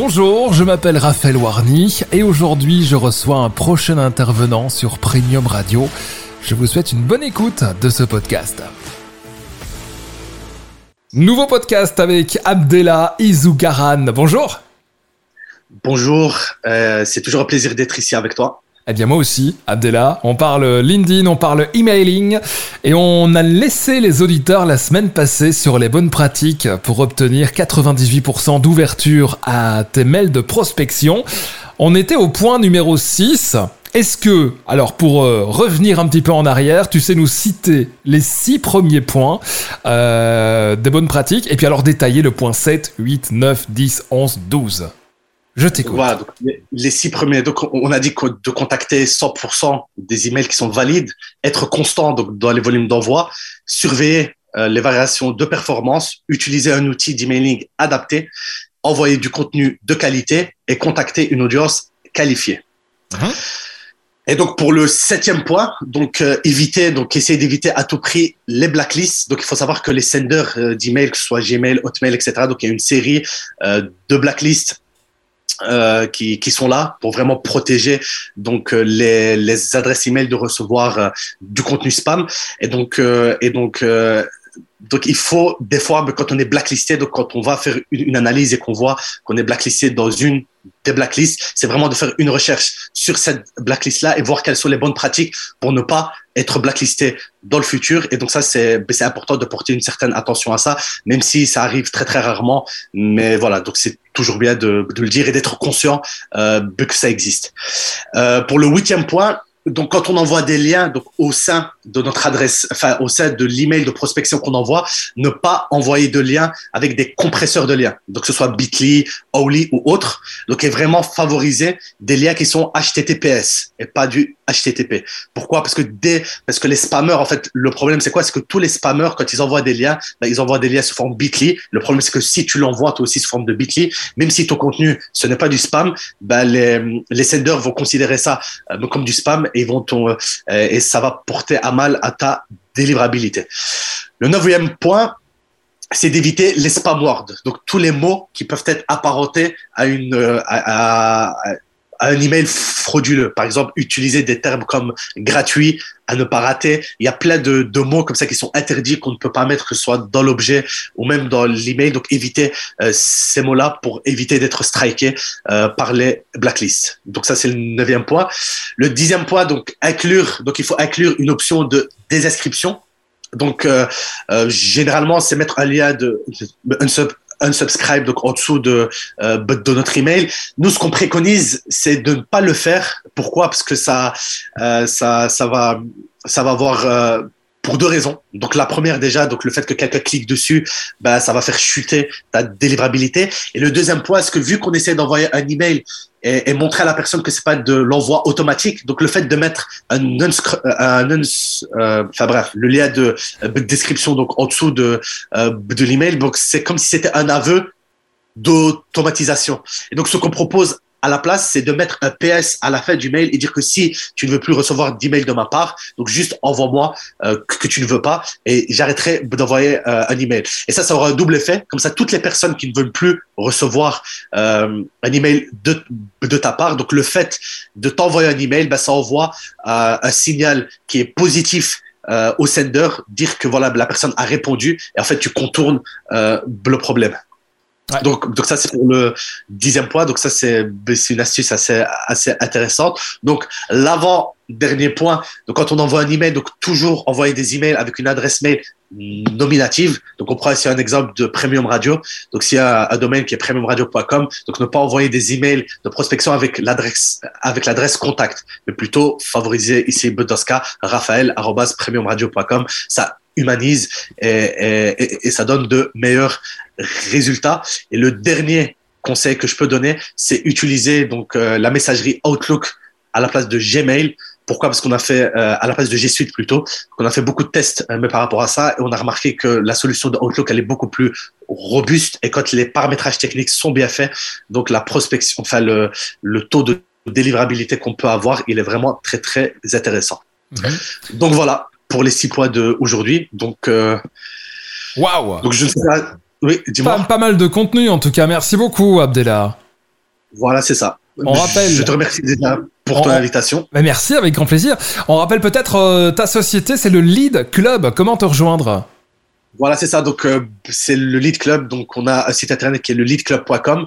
Bonjour, je m'appelle Raphaël Warny et aujourd'hui je reçois un prochain intervenant sur Premium Radio. Je vous souhaite une bonne écoute de ce podcast. Nouveau podcast avec Abdella Izougaran. Bonjour. Bonjour, euh, c'est toujours un plaisir d'être ici avec toi. Eh bien moi aussi, Abdella, on parle LinkedIn, on parle emailing et on a laissé les auditeurs la semaine passée sur les bonnes pratiques pour obtenir 98% d'ouverture à tes mails de prospection. On était au point numéro 6. Est-ce que, alors pour euh, revenir un petit peu en arrière, tu sais nous citer les six premiers points euh, des bonnes pratiques et puis alors détailler le point 7, 8, 9, 10, 11, 12 je t'écoute. Voilà, les, six premiers. Donc, on a dit de contacter 100% des emails qui sont valides, être constant donc, dans les volumes d'envoi, surveiller euh, les variations de performance, utiliser un outil d'emailing adapté, envoyer du contenu de qualité et contacter une audience qualifiée. Uh-huh. Et donc pour le septième point, donc euh, éviter, donc essayer d'éviter à tout prix les blacklists. Donc il faut savoir que les senders euh, d'emails, que ce soit Gmail, Hotmail, etc. Donc il y a une série de blacklists euh, qui, qui, sont là pour vraiment protéger donc euh, les, les adresses email de recevoir euh, du contenu spam. Et donc et donc donc il faut des fois quand on est blacklisté donc quand on va faire une, analyse et qu'on voit qu'on est blacklisté dans une des blacklists c'est vraiment de faire une recherche sur cette blacklist là et voir quelles sont les bonnes pratiques pour ne pas être blacklisté dans le futur. Et donc ça c'est c'est important de porter une certaine attention à ça même si ça arrive très très rarement. Mais voilà donc c'est toujours bien de, de, le dire et d'être conscient euh, que ça existe. Euh, pour le huitième point donc quand on envoie des liens donc au sein de notre adresse, enfin au sein de l'email de prospection qu'on envoie, ne pas envoyer de liens avec des compresseurs de liens, donc que ce soit Bitly, Owly ou autre. Donc est vraiment favoriser des liens qui sont HTTPS et pas du HTTP. Pourquoi? Parce que des, parce que les spammers en fait le problème c'est quoi? C'est que tous les spammers quand ils envoient des liens, ben, ils envoient des liens sous forme Bitly. Le problème c'est que si tu l'envoies toi aussi sous forme de Bitly, même si ton contenu ce n'est pas du spam, ben les les senders vont considérer ça euh, comme du spam euh, et ça va porter à mal à ta délivrabilité. Le neuvième point, c'est d'éviter les spam words. Donc tous les mots qui peuvent être apparentés à une euh, un email frauduleux. Par exemple, utiliser des termes comme gratuit, à ne pas rater. Il y a plein de, de mots comme ça qui sont interdits, qu'on ne peut pas mettre, que ce soit dans l'objet ou même dans l'email. Donc, éviter euh, ces mots-là pour éviter d'être striké euh, par les blacklists. Donc, ça, c'est le neuvième point. Le dixième point, donc, inclure, donc, il faut inclure une option de désinscription. Donc, euh, euh généralement, c'est mettre un lien de, un sub unsubscribe donc en dessous de euh, de notre email. Nous, ce qu'on préconise, c'est de ne pas le faire. Pourquoi? Parce que ça, euh, ça, ça va, ça va avoir euh, pour deux raisons. Donc la première déjà, donc le fait que quelqu'un clique dessus, bah, ça va faire chuter ta délivrabilité. Et le deuxième point, c'est que vu qu'on essaie d'envoyer un email et, montrer à la personne que c'est pas de l'envoi automatique, donc le fait de mettre un, un, euh, enfin bref, le lien de, de description donc en dessous de euh, de l'email, donc c'est comme si c'était un aveu d'automatisation. Et donc ce qu'on propose à la place, c'est de mettre un PS à la fin du mail et dire que si tu ne veux plus recevoir d'email de ma part, donc juste envoie-moi euh, que, tu ne veux pas et j'arrêterai d'envoyer euh, un email. Et ça, ça aura un double effet. Comme ça, toutes les personnes qui ne veulent plus recevoir euh, un email de, de ta part, donc le fait de t'envoyer un email, ben, ça envoie un signal qui est positif au sender, dire que voilà, la personne a répondu et en fait, tu contournes le problème. Donc, donc ça c'est pour le dixième point. Donc ça c'est une astuce assez assez intéressante. Donc l'avant dernier point. Donc quand on envoie un email, donc toujours envoyer des emails avec une adresse mail nominative. Donc on prend ici un exemple de Premium Radio. Donc s'il y a un domaine qui est premiumradio.com, donc ne pas envoyer des emails de prospection avec l'adresse avec l'adresse contact, mais plutôt favoriser ici Bedoska Raphaël premiumradio.com. Ça humanise et, et, et, ça donne de meilleurs résultats. Et le dernier conseil que je peux donner, c'est utiliser donc euh, la messagerie Outlook à la place de Gmail. Pourquoi? Parce qu'on a fait euh, à la place de G Suite plutôt, qu'on a fait beaucoup de tests euh, mais par rapport à ça et on a remarqué que la solution de Outlook elle est beaucoup plus robuste et quand les paramétrages techniques sont bien faits, donc la prospection, enfin le, le taux de délivrabilité qu'on peut avoir, il est vraiment très très intéressant. Mhm. Donc voilà, pour les six points d'aujourd'hui. Donc, euh, waouh! Donc, je ne sais pas. Oui, dis-moi. Pas, mal de contenu, en tout cas. Merci beaucoup, Abdella. Voilà, c'est ça. On rappelle. Je te remercie déjà pour ton invitation. merci, avec grand plaisir. On rappelle peut-être euh, ta société, c'est le Lead Club. Comment te rejoindre? Voilà, c'est ça. Donc, euh, c'est le Lead Club. Donc, on a un site internet qui est le leadclub.com.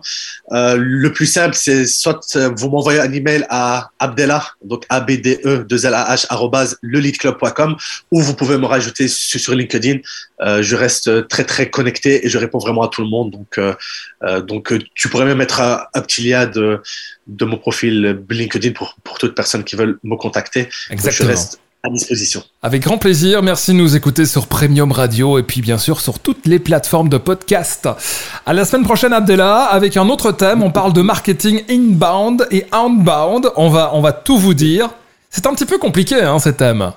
Euh, le plus simple, c'est soit euh, vous m'envoyez un email à Abdellah, donc a b d e 2 l a h ou vous pouvez me rajouter sur, LinkedIn. Euh, je reste très très connecté et je réponds vraiment à tout le monde. Donc, euh, donc, tu pourrais même mettre un, petit lien de de mon profil LinkedIn pour pour toutes personnes qui veulent me contacter. Exactement. je reste à disposition. Avec grand plaisir, merci de nous écouter sur Premium Radio et puis bien sûr sur toutes les plateformes de podcast. À la semaine prochaine Abdella avec un autre thème, on parle de marketing inbound et outbound, on va, on va tout vous dire. C'est un petit peu compliqué hein, ces thèmes.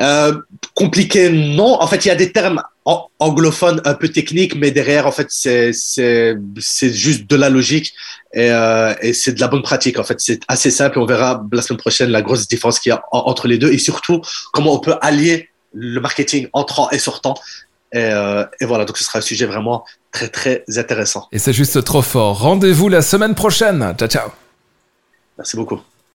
Euh, compliqué, non. En fait, il y a des termes anglophones un peu techniques, mais derrière, en fait, c'est juste de la logique et, euh, et c'est de la bonne pratique. En fait, c'est assez simple. On verra la semaine prochaine la grosse différence qu'il y a entre les deux et surtout comment on peut allier le marketing entrant et sortant. Et, euh, et, voilà, donc ce sera un sujet vraiment très très intéressant. Et c'est juste trop fort. Rendez-vous la semaine prochaine. Ciao ciao. Merci beaucoup.